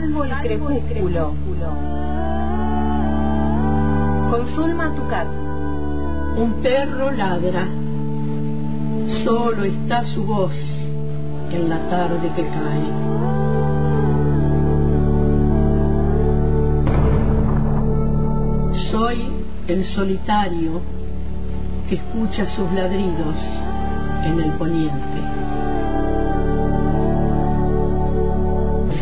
Salvo el crepúsculo. Con Zulma Tucat. Un perro ladra. Solo está su voz en la tarde que cae. Soy el solitario que escucha sus ladridos en el poniente.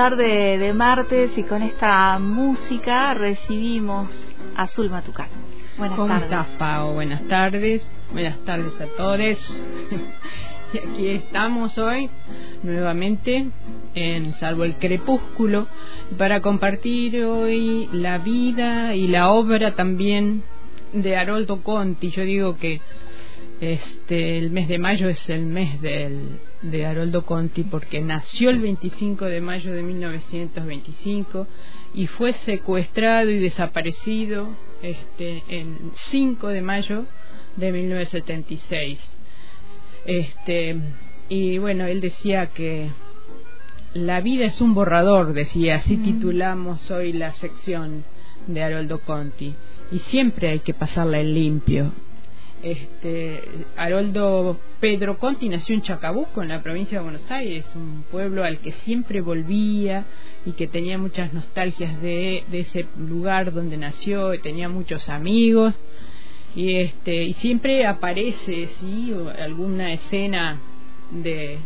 Tarde de martes y con esta música recibimos a Zulma Tucán. Buenas ¿Cómo estás, Pau? Buenas tardes. Buenas tardes a todos. y aquí estamos hoy nuevamente en Salvo el Crepúsculo para compartir hoy la vida y la obra también de Haroldo Conti. Yo digo que este el mes de mayo es el mes del de Haroldo Conti porque nació el 25 de mayo de 1925 y fue secuestrado y desaparecido este, en 5 de mayo de 1976. Este, y bueno, él decía que la vida es un borrador, decía, así titulamos hoy la sección de Haroldo Conti. Y siempre hay que pasarla en limpio este, Haroldo Pedro Conti nació en Chacabuco, en la provincia de Buenos Aires, un pueblo al que siempre volvía y que tenía muchas nostalgias de, ese lugar donde nació, y tenía muchos amigos y este y siempre aparece sí alguna escena de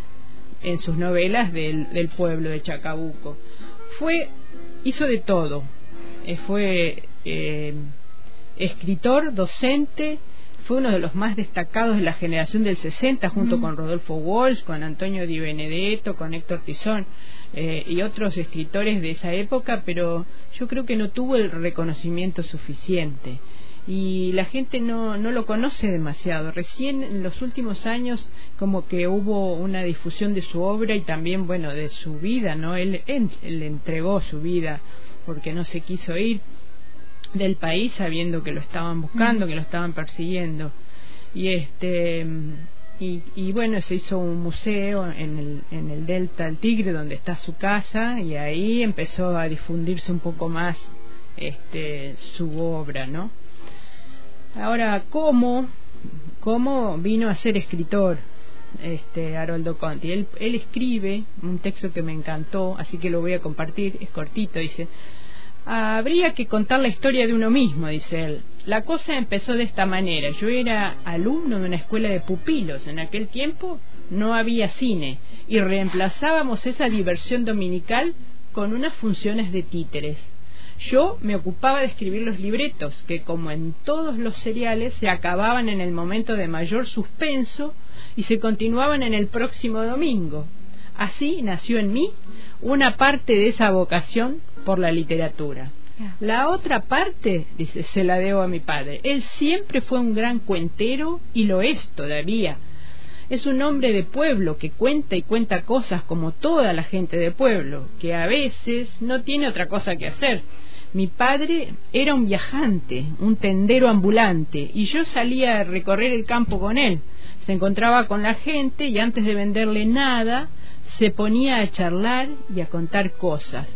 en sus novelas del, del pueblo de Chacabuco. Fue hizo de todo, eh, fue eh, escritor, docente fue uno de los más destacados de la generación del 60, junto con Rodolfo Walsh, con Antonio Di Benedetto, con Héctor Tizón eh, y otros escritores de esa época, pero yo creo que no tuvo el reconocimiento suficiente. Y la gente no, no lo conoce demasiado. Recién en los últimos años como que hubo una difusión de su obra y también, bueno, de su vida, ¿no? Él, él, él entregó su vida porque no se quiso ir del país sabiendo que lo estaban buscando, que lo estaban persiguiendo. Y este y, y, bueno, se hizo un museo en el, en el Delta del Tigre donde está su casa y ahí empezó a difundirse un poco más este su obra, ¿no? Ahora, ¿cómo cómo vino a ser escritor? este Haroldo Conti. Él, él escribe un texto que me encantó, así que lo voy a compartir, es cortito, dice, Habría que contar la historia de uno mismo, dice él. La cosa empezó de esta manera. Yo era alumno de una escuela de pupilos. En aquel tiempo no había cine y reemplazábamos esa diversión dominical con unas funciones de títeres. Yo me ocupaba de escribir los libretos, que como en todos los seriales se acababan en el momento de mayor suspenso y se continuaban en el próximo domingo. Así nació en mí una parte de esa vocación por la literatura. La otra parte, dice, se la debo a mi padre. Él siempre fue un gran cuentero y lo es todavía. Es un hombre de pueblo que cuenta y cuenta cosas como toda la gente de pueblo, que a veces no tiene otra cosa que hacer. Mi padre era un viajante, un tendero ambulante, y yo salía a recorrer el campo con él. Se encontraba con la gente y antes de venderle nada, se ponía a charlar y a contar cosas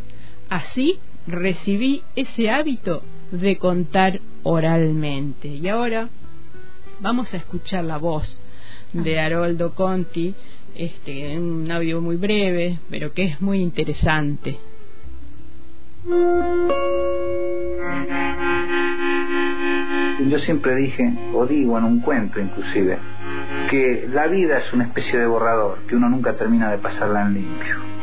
Así recibí ese hábito de contar oralmente. Y ahora vamos a escuchar la voz de Haroldo Conti, este, un audio muy breve, pero que es muy interesante. Yo siempre dije, o digo en un cuento inclusive, que la vida es una especie de borrador, que uno nunca termina de pasarla en limpio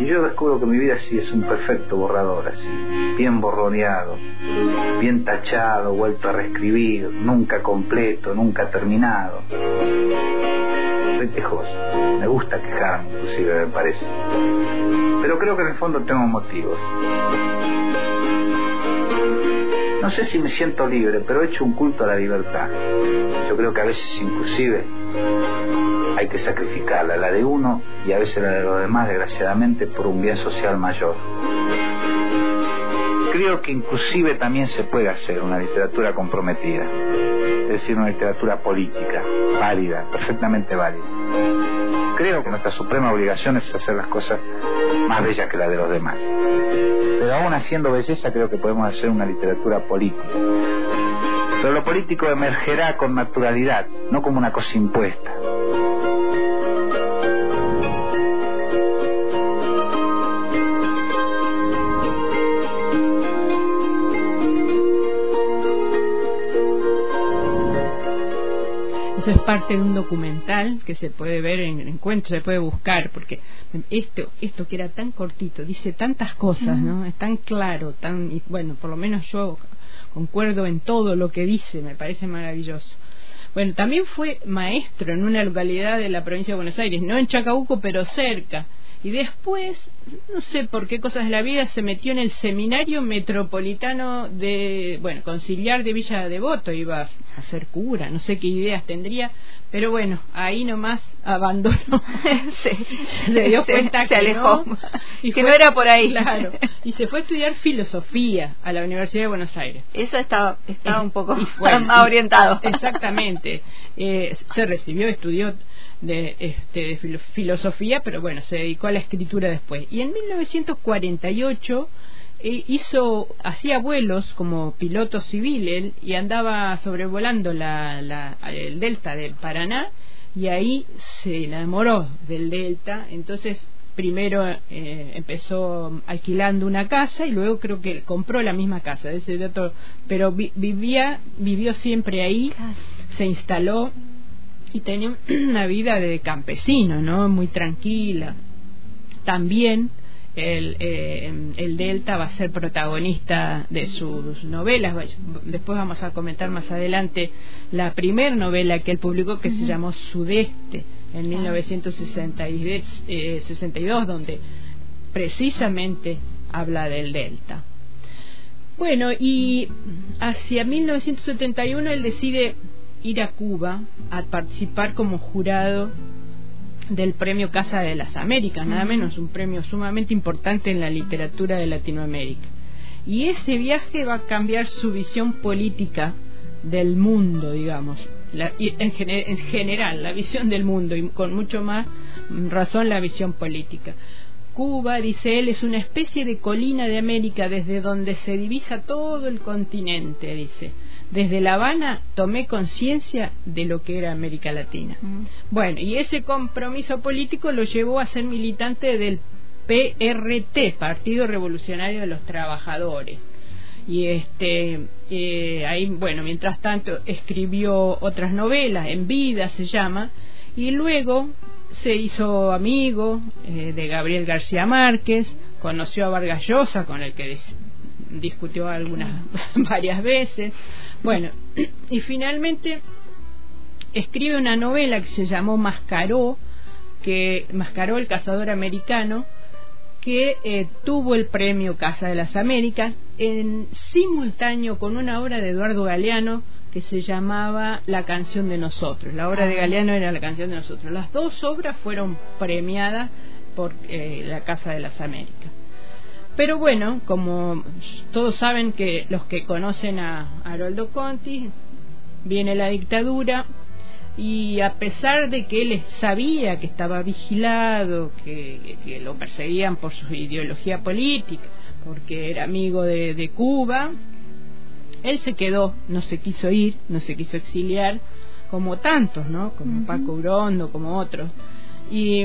y yo descubro que mi vida sí es un perfecto borrador, así, bien borroneado, bien tachado, vuelto a reescribir, nunca completo, nunca terminado. soy quejoso. Me gusta quejarme, inclusive, me parece. Pero creo que en el fondo tengo motivos. No sé si me siento libre, pero he hecho un culto a la libertad. Yo creo que a veces inclusive hay que sacrificarla, la de uno y a veces la de los demás, desgraciadamente, por un bien social mayor. Creo que inclusive también se puede hacer una literatura comprometida, es decir, una literatura política, válida, perfectamente válida. Creo que nuestra suprema obligación es hacer las cosas más bellas que las de los demás. Pero aún haciendo belleza creo que podemos hacer una literatura política. Pero lo político emergerá con naturalidad, no como una cosa impuesta. Eso es parte de un documental que se puede ver en encuentro, se puede buscar, porque esto, esto que era tan cortito, dice tantas cosas, ¿no? Es tan claro, tan, y bueno, por lo menos yo concuerdo en todo lo que dice, me parece maravilloso. Bueno, también fue maestro en una localidad de la provincia de Buenos Aires, no en Chacabuco, pero cerca y después, no sé por qué cosas de la vida, se metió en el seminario metropolitano de, bueno, conciliar de Villa Devoto, iba a ser cura, no sé qué ideas tendría, pero bueno, ahí nomás abandonó. se, dio cuenta que alejó. No, y que no era por ahí. Claro. Y se fue a estudiar filosofía a la Universidad de Buenos Aires. Eso estaba, estaba un poco más orientado. Exactamente. Eh, se recibió, estudió de, este, de filosofía, pero bueno, se dedicó a la escritura después. Y en 1948 eh, hizo, hacía vuelos como piloto civil él, y andaba sobrevolando la, la, el delta del Paraná y ahí se enamoró del delta, entonces primero eh, empezó alquilando una casa y luego creo que compró la misma casa, ese dato, pero vivía, vivió siempre ahí, se instaló y tenía una vida de campesino, ¿no? Muy tranquila. También el, eh, el, Delta va a ser protagonista de sus novelas. Después vamos a comentar más adelante la primera novela que él publicó que se llamó Sudeste en 1962, eh, donde precisamente habla del Delta. Bueno, y hacia 1971 él decide ir a Cuba a participar como jurado del premio Casa de las Américas, nada menos un premio sumamente importante en la literatura de Latinoamérica. Y ese viaje va a cambiar su visión política del mundo, digamos, en, en general, la visión del mundo y con mucho más razón la visión política. Cuba, dice él, es una especie de colina de América desde donde se divisa todo el continente, dice desde La Habana tomé conciencia de lo que era América Latina. Mm. Bueno, y ese compromiso político lo llevó a ser militante del PRT, Partido Revolucionario de los Trabajadores. Y este, eh, ahí, bueno, mientras tanto escribió otras novelas, En Vida se llama, y luego se hizo amigo eh, de Gabriel García Márquez, conoció a Vargas Llosa, con el que discutió algunas varias veces, bueno, y finalmente escribe una novela que se llamó Mascaró, que Mascaró el cazador americano, que eh, tuvo el premio Casa de las Américas en simultáneo con una obra de Eduardo Galeano que se llamaba La canción de nosotros. La obra de ah. Galeano era La canción de nosotros. Las dos obras fueron premiadas por eh, la Casa de las Américas. Pero bueno, como todos saben que los que conocen a Haroldo Conti, viene la dictadura y a pesar de que él sabía que estaba vigilado, que, lo perseguían por su ideología política, porque era amigo de, Cuba, él se quedó, no se quiso ir, no se quiso exiliar, como tantos, ¿no? Como Paco Urondo, como otros. Y,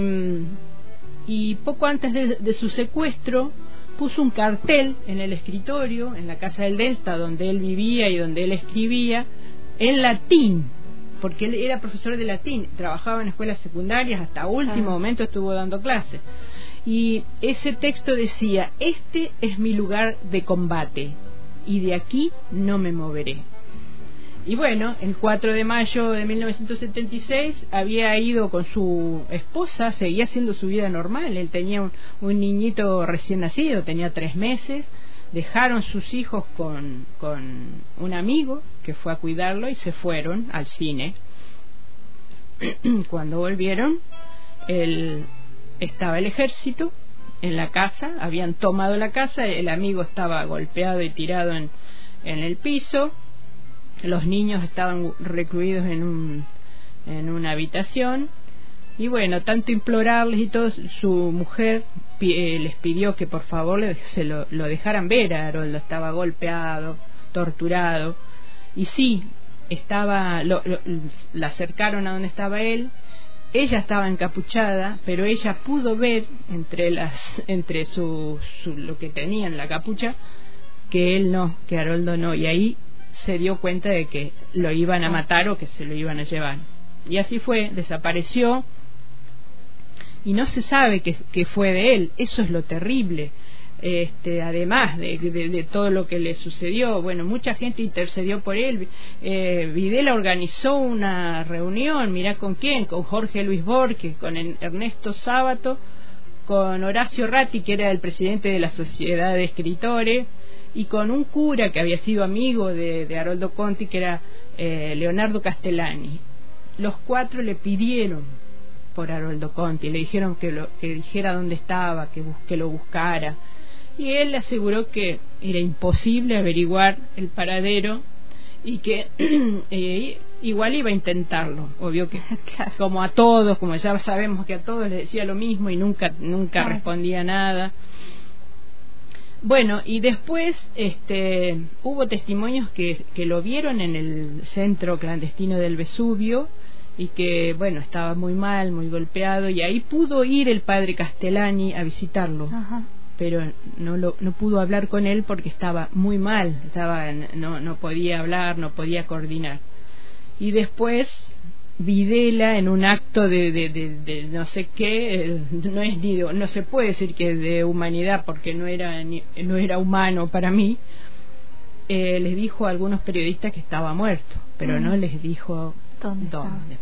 y poco antes de su secuestro, puso un cartel en el escritorio, en la casa del Delta, donde él vivía y donde él escribía, en latín, porque él era profesor de latín, trabajaba en escuelas secundarias, hasta último ah. momento estuvo dando clases. Y ese texto decía, este es mi lugar de combate y de aquí no me moveré. Y bueno, el 4 de mayo de 1976 había ido con su esposa, seguía haciendo su vida normal. Él tenía un, un niñito recién nacido, tenía tres meses. Dejaron sus hijos con, con un amigo que fue a cuidarlo y se fueron al cine. Cuando volvieron, el, estaba el ejército en la casa, habían tomado la casa, el amigo estaba golpeado y tirado en, en el piso, los niños estaban recluidos en, un, en una habitación y bueno, tanto implorarles y todo, su mujer eh, les pidió que por favor se lo, lo dejaran ver a Haroldo, estaba golpeado, torturado y sí, estaba, lo, lo, la acercaron a donde estaba él ella estaba encapuchada, pero ella pudo ver entre las entre su, su, lo que tenía en la capucha que él no, que Haroldo no, y ahí se dio cuenta de que lo iban a matar o que se lo iban a llevar. Y así fue, desapareció y no se sabe qué, fue de él, eso es lo terrible. Este, además de, de, todo lo que le sucedió, bueno, mucha gente intercedió por él. Eh, Videla organizó una reunión, mirá con quién, con Jorge Luis Borges, con Ernesto Sábato, con Horacio Ratti, que era el presidente de la Sociedad de Escritores, y con un cura que había sido amigo de, de Haroldo Conti, que era eh, Leonardo Castellani. Los cuatro le pidieron por Haroldo Conti, le dijeron que, lo, que dijera dónde estaba, que, que lo buscara. Y él le aseguró que era imposible averiguar el paradero y que eh, igual iba a intentarlo. Obvio que, como a todos, como ya sabemos que a todos le decía lo mismo y nunca, nunca respondía nada. Bueno, y después este, hubo testimonios que, que lo vieron en el centro clandestino del Vesubio y que, bueno, estaba muy mal, muy golpeado, y ahí pudo ir el padre Castellani a visitarlo. Pero no, lo, no pudo hablar con él porque estaba muy mal, estaba, no, no podía hablar, no podía coordinar. Y después Videla en un acto de, de, de, no sé qué eh, no es ni no se puede decir que es de humanidad porque no era no era humano para mí eh, les dijo a algunos periodistas que estaba muerto pero mm. no les dijo dónde,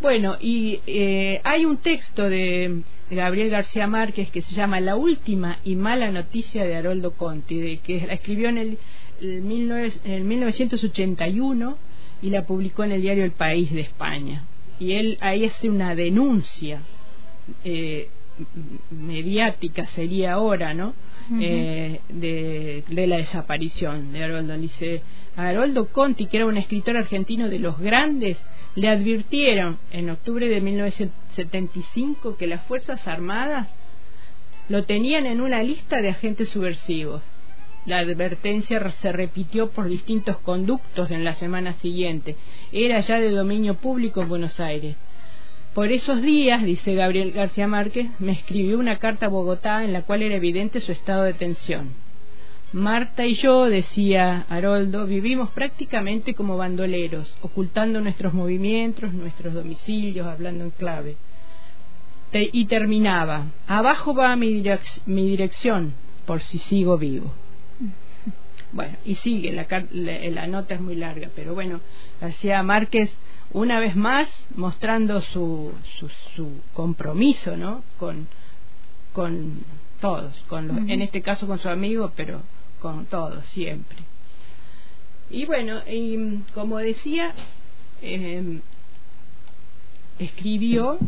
bueno y eh, hay un texto de Gabriel García Márquez que se llama La última y mala noticia de Haroldo Conti de, que la escribió en el, el, en el 1981 y la publicó en el diario El País de España. Y él ahí hace una denuncia eh, mediática, sería ahora, ¿no? eh, de, de, la desaparición de Haroldo. Dice, a Haroldo Conti, que era un escritor argentino de los grandes, le advirtieron en octubre de 1975 que las Fuerzas Armadas lo tenían en una lista de agentes subversivos la advertencia se repitió por distintos conductos en la semana siguiente. Era ya de dominio público en Buenos Aires. Por esos días, dice Gabriel García Márquez, me escribió una carta a Bogotá en la cual era evidente su estado de tensión. Marta y yo, decía Haroldo, vivimos prácticamente como bandoleros, ocultando nuestros movimientos, nuestros domicilios, hablando en clave. y terminaba, abajo va mi, mi dirección, por si sigo vivo. Bueno, y sigue, la, la, nota es muy larga, pero bueno, García Márquez una vez más mostrando su, su, su compromiso, ¿no? Con, con todos, con los, en este caso con su amigo, pero con todos, siempre. Y bueno, y, como decía, eh, escribió,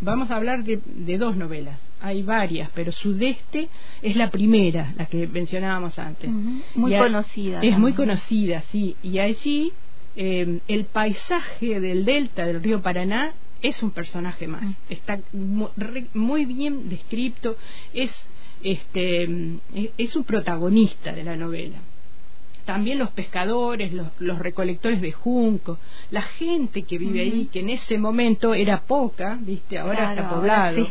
vamos a hablar de, de dos novelas, hay varias, pero Sudeste es la primera, la que mencionábamos antes. Muy conocida. Es muy conocida, sí. Y allí eh, el paisaje del delta del río Paraná es un personaje más. Está muy, bien descrito, es, este, es un protagonista de la novela también los pescadores, los, los, recolectores de junco, la gente que vive ahí, que en ese momento era poca, viste, ahora está poblado.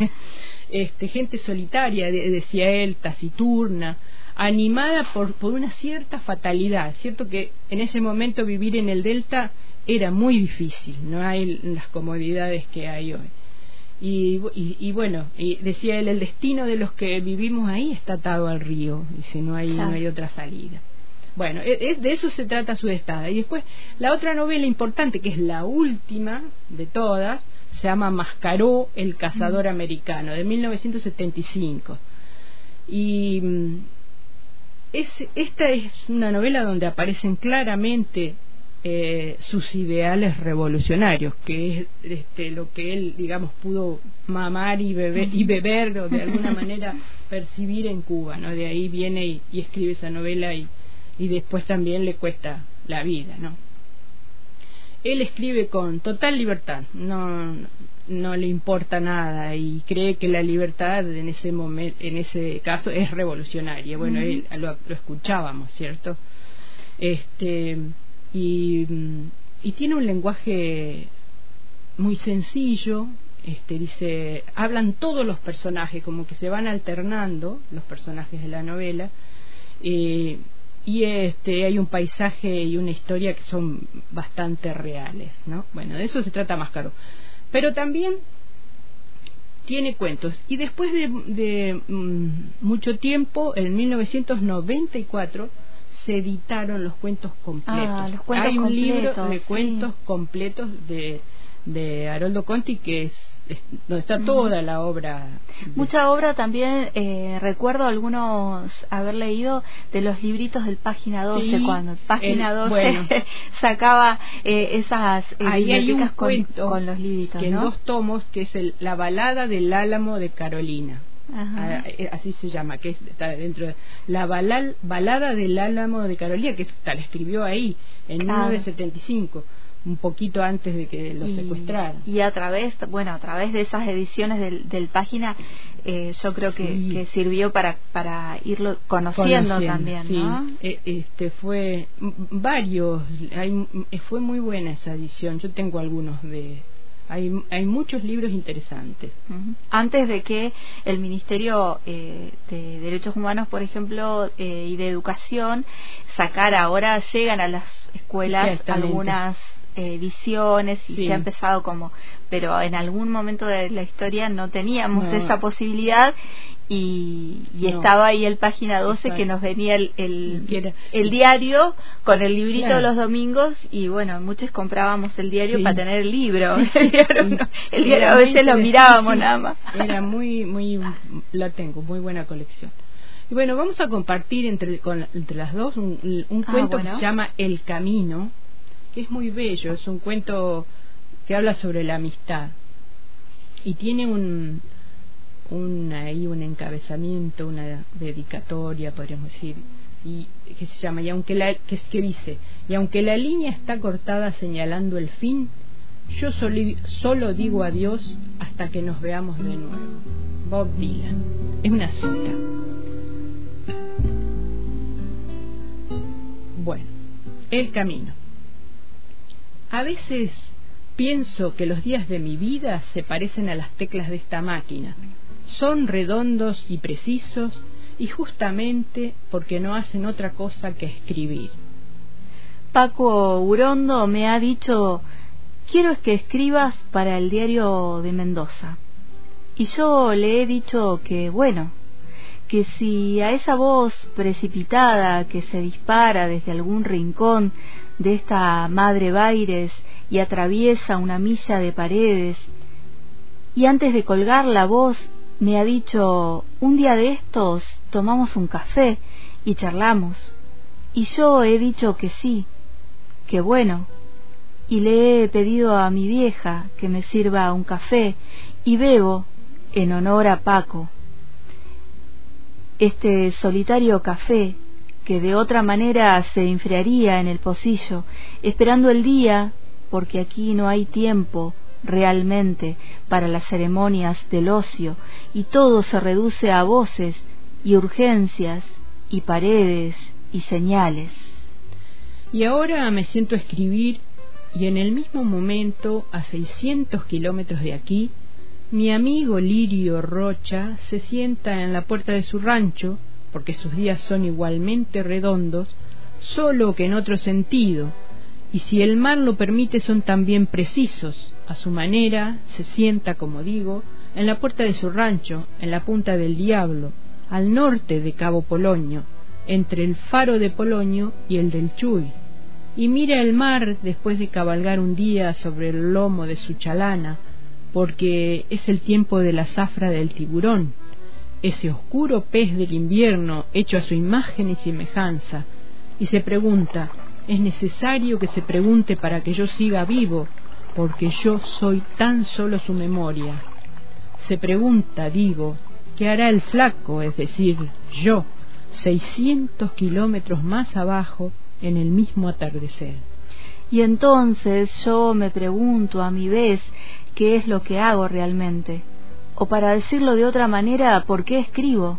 este, gente solitaria, decía él, taciturna, animada por, por una cierta fatalidad. Cierto que en ese momento vivir en el delta era muy difícil, no hay las comodidades que hay hoy. Y, y, y, bueno, y decía él, el destino de los que vivimos ahí está atado al río, y si no hay, no hay otra salida. Bueno, e, es, de eso se trata su estada. Y después, la otra novela importante, que es la última de todas, se llama Mascaró, el cazador americano, de 1975. Y mm, es, esta es una novela donde aparecen claramente eh, sus ideales revolucionarios, que es este, lo que él, digamos, pudo mamar y beber, y beber o de alguna manera percibir en Cuba, ¿no? De ahí viene y, y escribe esa novela y, y después también le cuesta la vida, ¿no? Él escribe con total libertad, no, no le importa nada y cree que la libertad en ese momento, en ese caso es revolucionaria. Bueno, él, lo, lo, escuchábamos, ¿cierto? Este y, y tiene un lenguaje muy sencillo, este dice, hablan todos los personajes como que se van alternando los personajes de la novela. Eh, y este hay un paisaje y una historia que son bastante reales, ¿no? Bueno, de eso se trata más caro. Pero también tiene cuentos. Y después de, de mm, mucho tiempo, en 1994, se editaron los cuentos completos. Ah, los cuentos hay un completos, libro de sí. cuentos completos de, de Haroldo Conti que es donde está toda la obra. Mucha obra también, eh, recuerdo algunos haber leído de los libritos del Página 12, Sí, cuando Página el- 12 bueno. sacaba eh, esas eh, Ahí hay un con, cuento con los libritos, que en dos tomos que es el, la balada del álamo de Carolina. Ajá. Ah, eh, así se llama, que es- está dentro de la balal- balada del álamo de Carolina, que está, la escribió ahí en Claro. 1975, un poquito antes de que lo y, secuestraran. y a través, bueno, a través de esas ediciones del, del página, eh, yo creo que, Sí. que sirvió para para irlo conociendo, también, sí. ¿no? Eh, este fue varios, hay, eh, fue muy buena esa edición. Yo tengo algunos de, hay, hay muchos libros interesantes. Antes de que el Ministerio eh, de Derechos Humanos, por ejemplo, eh, y de Educación sacara, ahora llegan a las escuelas algunas eh, ediciones y Sí. se ha empezado como, pero en algún momento de la historia no teníamos No. esa posibilidad y, y No. estaba ahí el página 12 Exacto. que nos venía el, el, el diario con el librito Claro. los domingos y bueno, muchos comprábamos el diario Sí. para tener el libro. Sí, el diario, no, el diario a veces lo mirábamos nada más. Era muy, muy, la tengo, muy buena colección. Y bueno, vamos a compartir entre, con, entre las dos un, un Ah, cuento que se llama El Camino, que es muy bello, es un cuento que habla sobre la amistad. Y tiene un, un ahí un encabezamiento, una dedicatoria, podríamos decir, y que se llama y aunque la que, que dice y aunque la línea está cortada señalando el fin, yo soli- solo digo adiós hasta que nos veamos de nuevo. Bob Dylan. Es una cita. Bueno, el camino. A veces pienso que los días de mi vida se parecen a las teclas de esta máquina. Son redondos y precisos y justamente porque no hacen otra cosa que escribir. Paco Urondo me ha dicho, quiero que escribas para el diario de Mendoza. Y yo le he dicho que, bueno, que si a esa voz precipitada que se dispara desde algún rincón de esta madre Baires y atraviesa una milla de paredes, y antes de colgar la voz me ha dicho, un día de estos tomamos un café y charlamos. Y yo he dicho que sí, que bueno, y le he pedido a mi vieja que me sirva un café y bebo en honor a Paco. Este solitario café que de otra manera se enfriaría en el pocillo, esperando el día, porque aquí no hay tiempo realmente para las ceremonias del ocio, y todo se reduce a voces y urgencias y paredes y señales. Y ahora me siento a escribir y en el mismo momento, a 600 kilómetros de aquí, mi amigo Lirio Rocha se sienta en la puerta de su rancho, porque sus días son igualmente redondos, solo que en otro sentido, y si el mar lo permite son también precisos. A su manera se sienta, como digo, en la puerta de su rancho, en la punta del diablo, al norte de Cabo Polonio, entre el faro de Polonio y el del Chuy, y mira el mar después de cabalgar un día sobre el lomo de su chalana, porque es el tiempo de la zafra del tiburón, ese oscuro pez del invierno hecho a su imagen y semejanza, y se pregunta, es necesario que se pregunte para que yo siga vivo, porque yo soy tan solo su memoria. Se pregunta, digo, ¿qué hará el flaco, es decir, yo, seiscientos kilómetros más abajo, en el mismo atardecer? Y entonces yo me pregunto a mi vez qué es lo que hago realmente, o para decirlo de otra manera, ¿por qué escribo?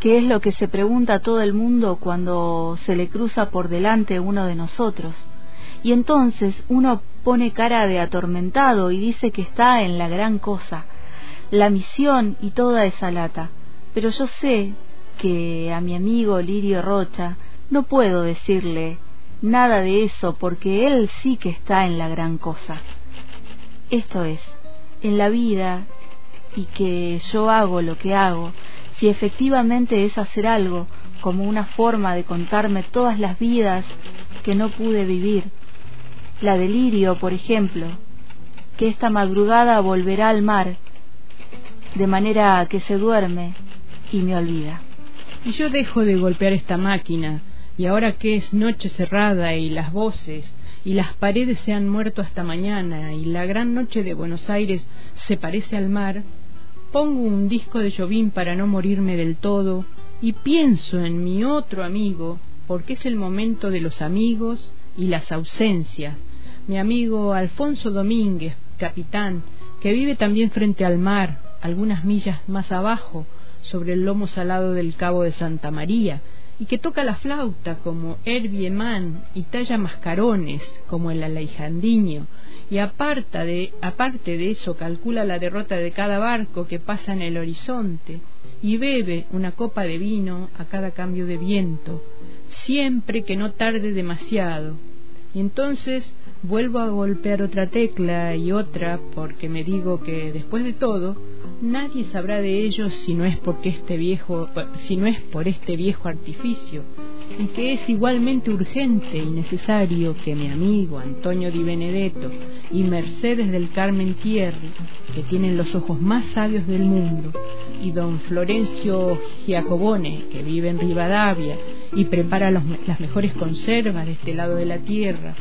¿Qué es lo que se pregunta a todo el mundo cuando se le cruza por delante uno de nosotros? Y entonces uno pone cara de atormentado y dice que está en la gran cosa, la misión y toda esa lata. Pero yo sé que a mi amigo Lirio Rocha no puedo decirle nada de eso porque él sí que está en la gran cosa. Esto es, en la vida y que yo hago lo que hago si efectivamente es hacer algo como una forma de contarme todas las vidas que no pude vivir. La delirio, por ejemplo, que esta madrugada volverá al mar, de manera que se duerme y me olvida. Y yo dejo de golpear esta máquina, y ahora que es noche cerrada y las voces y las paredes se han muerto hasta mañana y la gran noche de Buenos Aires se parece al mar, pongo un disco de Jovín para no morirme del todo y pienso en mi otro amigo, porque es el momento de los amigos y las ausencias. Mi amigo Alfonso Domínguez, capitán, que vive también frente al mar, algunas millas más abajo, sobre el lomo salado del Cabo de Santa María, y que toca la flauta como Herbie Mann y talla mascarones como el Alejandriño, y aparta de, aparte de eso calcula la derrota de cada barco que pasa en el horizonte y bebe una copa de vino a cada cambio de viento, siempre que no tarde demasiado. Y entonces vuelvo a golpear otra tecla y otra porque me digo que después de todo nadie sabrá de ellos si no es porque este viejo si no es por este viejo artificio y que es igualmente urgente y necesario que mi amigo Antonio Di Benedetto y Mercedes del Carmen Thierry, que tienen los ojos más sabios del mundo, y don Florencio Giacobone, que vive en Rivadavia y prepara las mejores conservas de este lado de la tierra,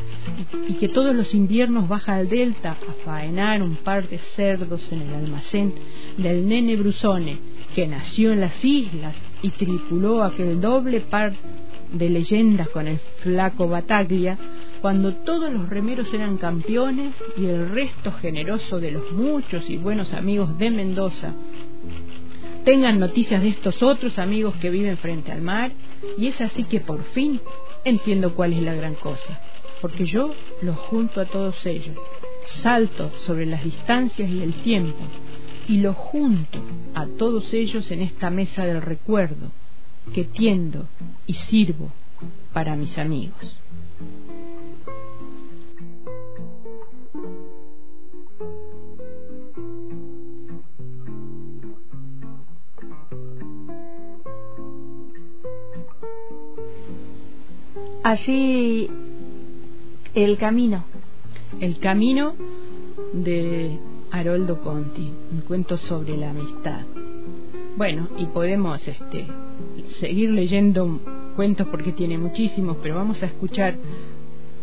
y, que todos los inviernos baja al delta a faenar un par de cerdos en el almacén del nene Brusone, que nació en las islas y tripuló aquel doble par de leyendas con el flaco Bataglia, cuando todos los remeros eran campeones y el resto generoso de los muchos y buenos amigos de Mendoza. Tengan noticias de estos otros amigos que viven frente al mar, y es así que por fin entiendo cuál es la gran cosa, porque yo los junto a todos ellos, salto sobre las distancias y el tiempo, y los junto a todos ellos en esta mesa del recuerdo, que tiendo y sirvo para mis amigos. Allí el camino. El camino de Haroldo Conti, un cuento sobre la amistad. Bueno, y podemos este, seguir leyendo cuentos porque tiene muchísimos, pero vamos a escuchar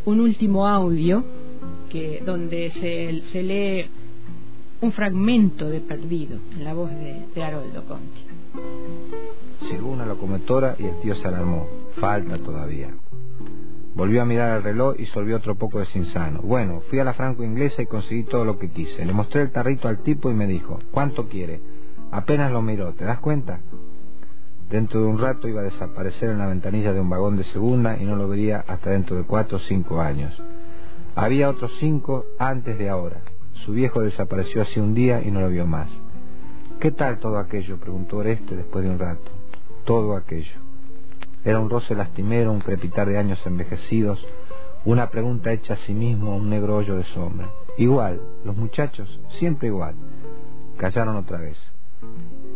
un último audio que donde se, se lee un fragmento de Perdido en la voz de, de Haroldo Conti. Llegó una locomotora y el tío se alarmó. Falta todavía. Volvió a mirar el reloj y solvió otro poco de sinsano. Bueno, fui a la franco inglesa y conseguí todo lo que quise. Le mostré el tarrito al tipo y me dijo, ¿cuánto quiere? Apenas lo miró, ¿te das cuenta? Dentro de un rato iba a desaparecer en la ventanilla de un vagón de segunda y no lo vería hasta dentro de cuatro o cinco años. Había otros cinco antes de ahora. Su viejo desapareció hace un día y no lo vio más. ¿Qué tal todo aquello? preguntó Oreste después de un rato. Todo aquello. Era un roce lastimero, un crepitar de años envejecidos, una pregunta hecha a sí mismo, un negro hoyo de sombra. Igual, los muchachos, siempre igual. Callaron otra vez.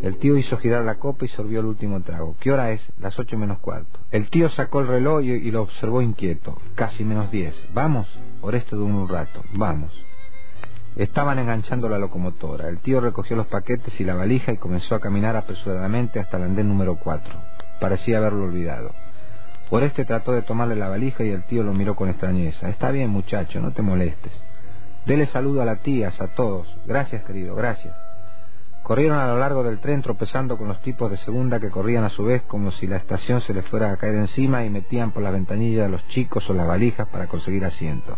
El tío hizo girar la copa y sorbió el último trago. ¿Qué hora es? Las ocho menos cuarto. El tío sacó el reloj y, lo observó inquieto. Casi menos diez. ¿Vamos? Oreste de un rato. Vamos. Estaban enganchando la locomotora. El tío recogió los paquetes y la valija y comenzó a caminar apresuradamente hasta el andén número cuatro. Parecía haberlo olvidado. Oreste trató de tomarle la valija y el tío lo miró con extrañeza. Está bien, muchacho, no te molestes. Dele saludo a las tías, a todos. Gracias, querido, gracias. Corrieron a lo largo del tren tropezando con los tipos de segunda que corrían a su vez como si la estación se les fuera a caer encima y metían por la ventanilla a los chicos o las valijas para conseguir asiento.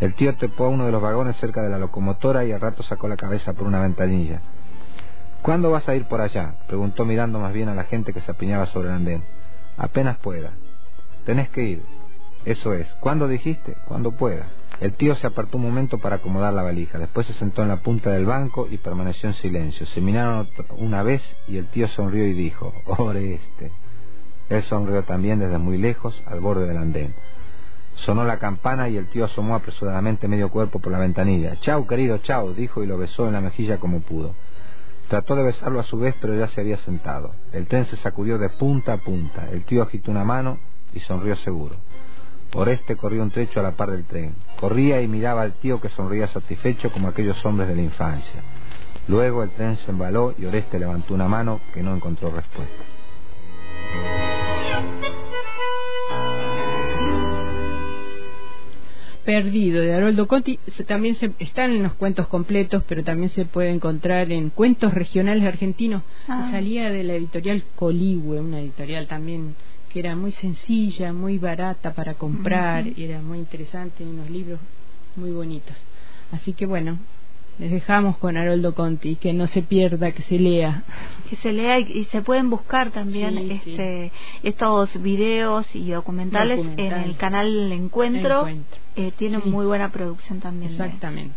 El tío tepó a uno de los vagones cerca de la locomotora y al rato sacó la cabeza por una ventanilla. ¿Cuándo vas a ir por allá? preguntó mirando más bien a la gente que se apiñaba sobre el andén. Apenas pueda. Tenés que ir. Eso es. ¿Cuándo dijiste? Cuando pueda. El tío se apartó un momento para acomodar la valija. Después se sentó en la punta del banco y permaneció en silencio. Se miraron una vez y el tío sonrió y dijo, Oreste. Él sonrió también desde muy lejos, al borde del andén. Sonó la campana y el tío asomó apresuradamente medio cuerpo por la ventanilla. Chau, querido, chau, dijo y lo besó en la mejilla como pudo. Trató de besarlo a su vez, pero ya se había sentado. El tren se sacudió de punta a punta. El tío agitó una mano y sonrió seguro. Oreste corrió un trecho a la par del tren. Corría y miraba al tío que sonría satisfecho como aquellos hombres de la infancia. Luego el tren se embaló y Oreste levantó una mano que no encontró respuesta. Perdido de Haroldo Conti también se, están en los cuentos completos, pero también se puede encontrar en cuentos regionales argentinos. Ah. Salía de la editorial Coligüe, una editorial también que era muy sencilla, muy barata para comprar, y era muy interesante, y unos libros muy bonitos. Así que bueno, les dejamos con Haroldo Conti, que no se pierda, que se lea. que se lea y, y se pueden buscar también Sí, sí. este estos videos y documentales, en el canal Encuentro, Encuentro. Eh, tienen Sí. muy buena producción también de- Exactamente.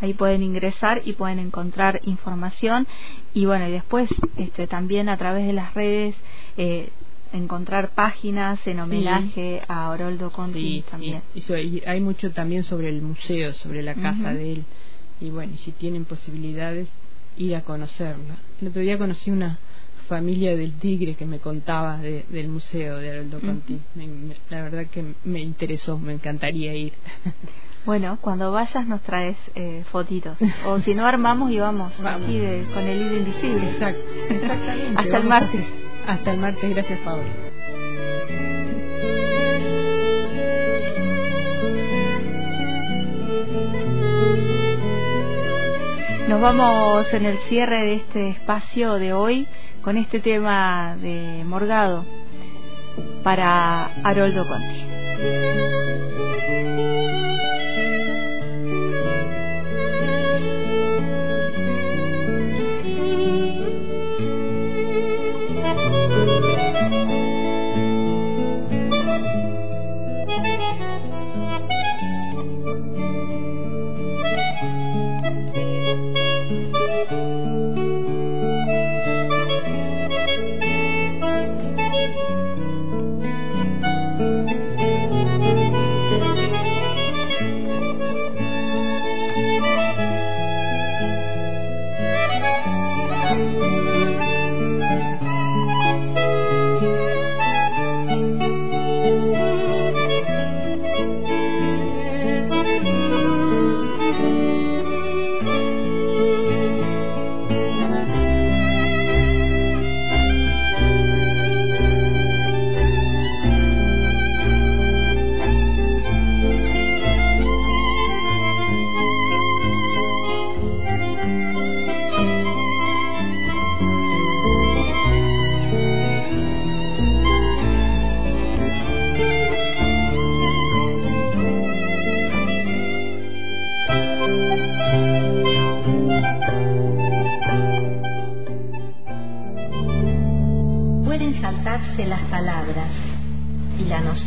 ahí pueden ingresar y pueden encontrar información y bueno y después este también a través de las redes eh, encontrar páginas en homenaje a Oroldo Conti Sí, también sí. Y so- y hay mucho también sobre el museo, sobre la casa de él. Y bueno, si tienen posibilidades, ir a conocerla. El otro día conocí una familia del tigre que me contaba de- del museo de Haroldo Conti. Me- me- la verdad que me interesó, me encantaría ir. bueno cuando vayas nos traes eh, fotitos o si no armamos y vamos, Vamos. aquí de- con el hilo invisible Exacto, exactamente. hasta el martes Hasta el martes, gracias Pablo. Nos vamos en el cierre de este espacio de hoy con este tema de Morgado para Haroldo Conti.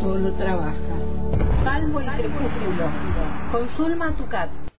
solo trabaja. Salvo el crepúsculo. Con Zulma Tucat.